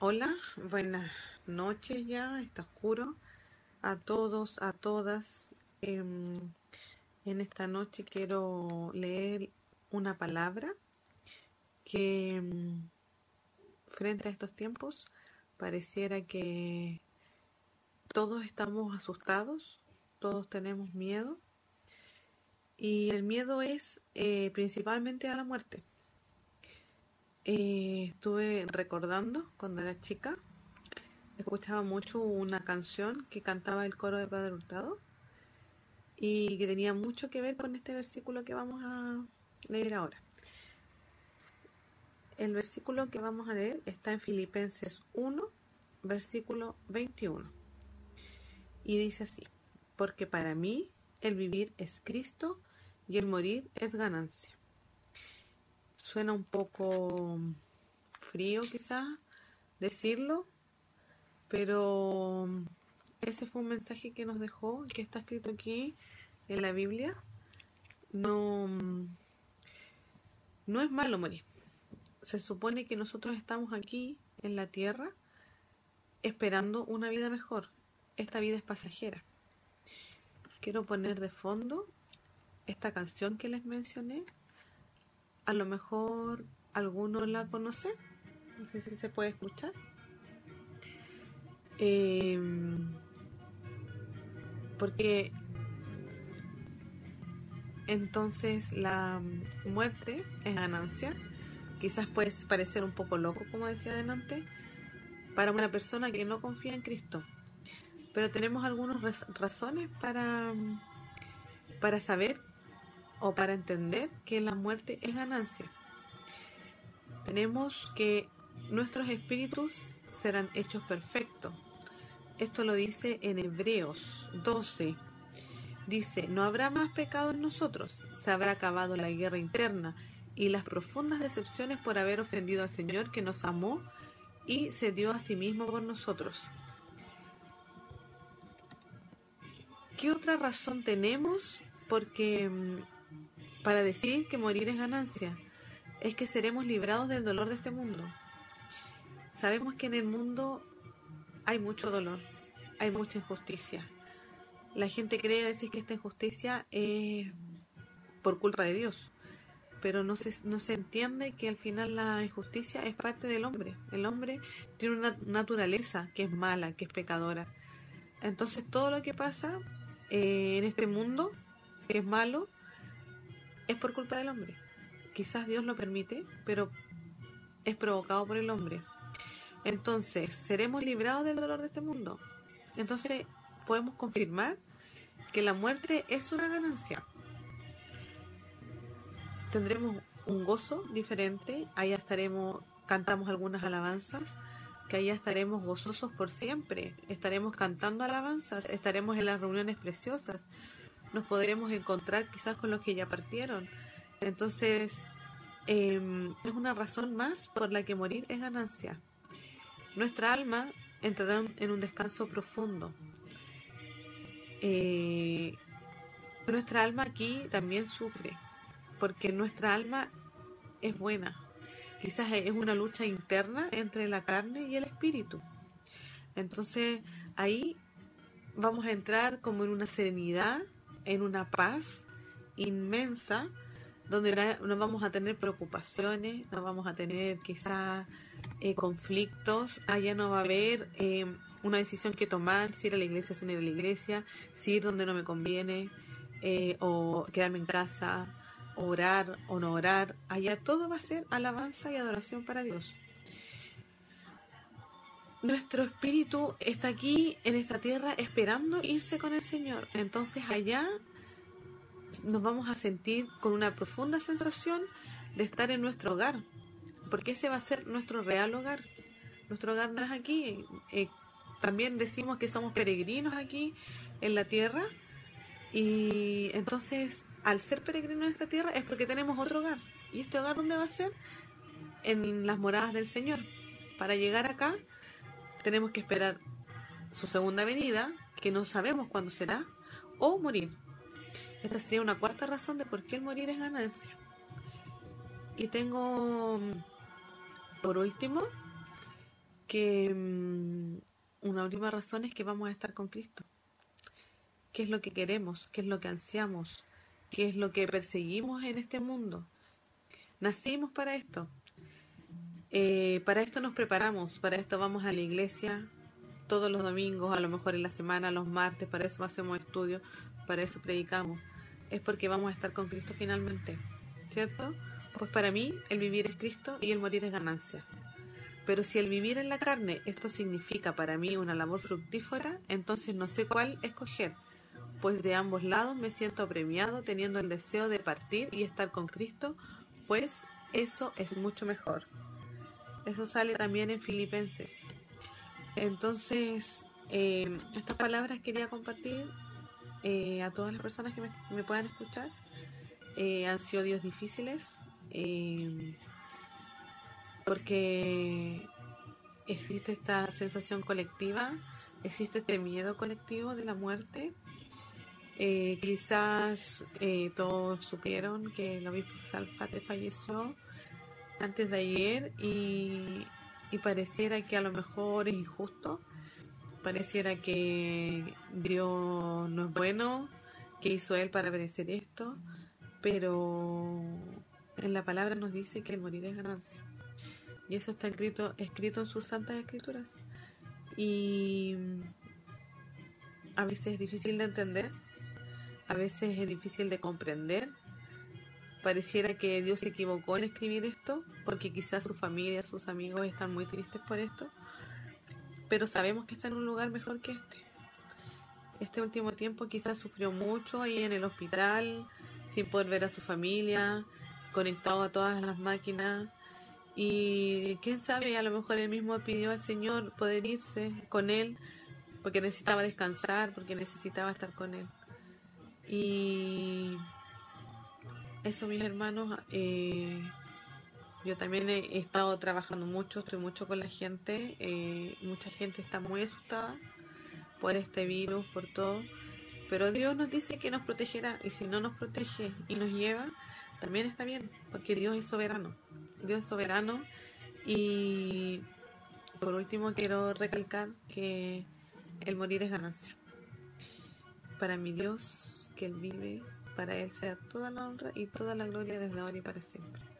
Hola, buenas noches ya, está oscuro. A todos, a todas. em, en esta noche quiero leer una palabra que em, frente a estos tiempos pareciera que todos estamos asustados, todos tenemos miedo y el miedo es eh, principalmente a la muerte. Eh, estuve recordando cuando era chica, escuchaba mucho una canción que cantaba el coro de Padre Hurtado y que tenía mucho que ver con este versículo que vamos a leer ahora. El versículo que vamos a leer está en Filipenses 1, versículo 21. Y dice así, porque para mí el vivir es Cristo y el morir es ganancia. Suena un poco frío quizás decirlo, pero ese fue un mensaje que nos dejó, que está escrito aquí en la Biblia. No, no es malo morir. Se supone que nosotros estamos aquí en la tierra esperando una vida mejor. Esta vida es pasajera. Quiero poner de fondo esta canción que les mencioné. A lo mejor alguno la conoce. No sé si se puede escuchar. Eh, porque entonces la muerte es ganancia. Quizás puede parecer un poco loco, como decía adelante, para una persona que no confía en Cristo. Pero tenemos algunas razones para, para saber o para entender que la muerte es ganancia. Tenemos que nuestros espíritus serán hechos perfectos. Esto lo dice en Hebreos 12. Dice, no habrá más pecado en nosotros, se habrá acabado la guerra interna y las profundas decepciones por haber ofendido al Señor que nos amó y se dio a sí mismo por nosotros. ¿Qué otra razón tenemos? Porque para decir que morir es ganancia, es que seremos librados del dolor de este mundo. Sabemos que en el mundo hay mucho dolor, hay mucha injusticia. La gente cree a veces que esta injusticia es por culpa de Dios, pero no se, no se entiende que al final la injusticia es parte del hombre. El hombre tiene una naturaleza que es mala, que es pecadora. Entonces todo lo que pasa eh, en este mundo, es malo, es por culpa del hombre. Quizás Dios lo permite, pero es provocado por el hombre. Entonces, ¿seremos librados del dolor de este mundo? Entonces, podemos confirmar que la muerte es una ganancia. Tendremos un gozo diferente, allá estaremos, cantamos algunas alabanzas, que allá estaremos gozosos por siempre, estaremos cantando alabanzas, estaremos en las reuniones preciosas, nos podremos encontrar quizás con los que ya partieron. Entonces, eh, es una razón más por la que morir es ganancia. Nuestra alma entrará en un descanso profundo. Eh, nuestra alma aquí también sufre, porque nuestra alma es buena. Quizás es una lucha interna entre la carne y el espíritu. Entonces ahí vamos a entrar como en una serenidad, en una paz inmensa, donde no vamos a tener preocupaciones, no vamos a tener quizás eh, conflictos, allá no va a haber eh, una decisión que tomar, si ir a la iglesia, si no ir a la iglesia, si ir donde no me conviene, eh, o quedarme en casa, orar o no orar, allá todo va a ser alabanza y adoración para Dios. Nuestro espíritu está aquí en esta tierra esperando irse con el Señor. Entonces allá nos vamos a sentir con una profunda sensación de estar en nuestro hogar, porque ese va a ser nuestro real hogar. Nuestro hogar no es aquí. Eh, también decimos que somos peregrinos aquí en la tierra y entonces al ser peregrinos en esta tierra es porque tenemos otro hogar. ¿Y este hogar dónde va a ser? En las moradas del Señor. Para llegar acá tenemos que esperar su segunda venida, que no sabemos cuándo será, o morir. Esta sería una cuarta razón de por qué el morir es ganancia. Y tengo, por último, que mm, una última razón es que vamos a estar con Cristo. ¿Qué es lo que queremos? ¿Qué es lo que ansiamos? ¿Qué es lo que perseguimos en este mundo? Nacimos para esto. Eh, para esto nos preparamos, para esto vamos a la iglesia todos los domingos, a lo mejor en la semana, los martes, para eso hacemos estudios, para eso predicamos. Es porque vamos a estar con Cristo finalmente, ¿cierto? Pues para mí el vivir es Cristo y el morir es ganancia. Pero si el vivir en la carne esto significa para mí una labor fructífera, entonces no sé cuál escoger, pues de ambos lados me siento apremiado teniendo el deseo de partir y estar con Cristo, pues eso es mucho mejor. Eso sale también en Filipenses. Entonces, eh, estas palabras quería compartir eh, a todas las personas que me, puedan escuchar. Eh, han sido días difíciles porque existe esta sensación colectiva, existe este miedo colectivo de la muerte. quizás todos supieron que el obispo Salfate falleció antes de ayer y, pareciera que a lo mejor es injusto, pareciera que Dios no es bueno, que hizo Él para merecer esto, pero en la palabra nos dice que el morir es ganancia. Y eso está escrito, escrito en sus santas escrituras. Y a veces es difícil de entender, a veces es difícil de comprender, pareciera que Dios se equivocó en escribir esto, porque quizás su familia, sus amigos están muy tristes por esto, pero sabemos que está en un lugar mejor que este. Este último tiempo quizás sufrió mucho ahí en el hospital, sin poder ver a su familia, conectado a todas las máquinas. Y quién sabe, a lo mejor él mismo pidió al Señor poder irse con él, porque necesitaba descansar, porque necesitaba estar con él. Y eso, mis hermanos, eh, yo también he estado trabajando mucho, estoy mucho con la gente, eh, mucha gente está muy asustada por este virus, por todo, pero Dios nos dice que nos protegerá y si no nos protege y nos lleva, también está bien, porque Dios es soberano, Dios es soberano y por último quiero recalcar que el morir es ganancia. Para mi Dios, que Él vive, para Él sea toda la honra y toda la gloria desde ahora y para siempre.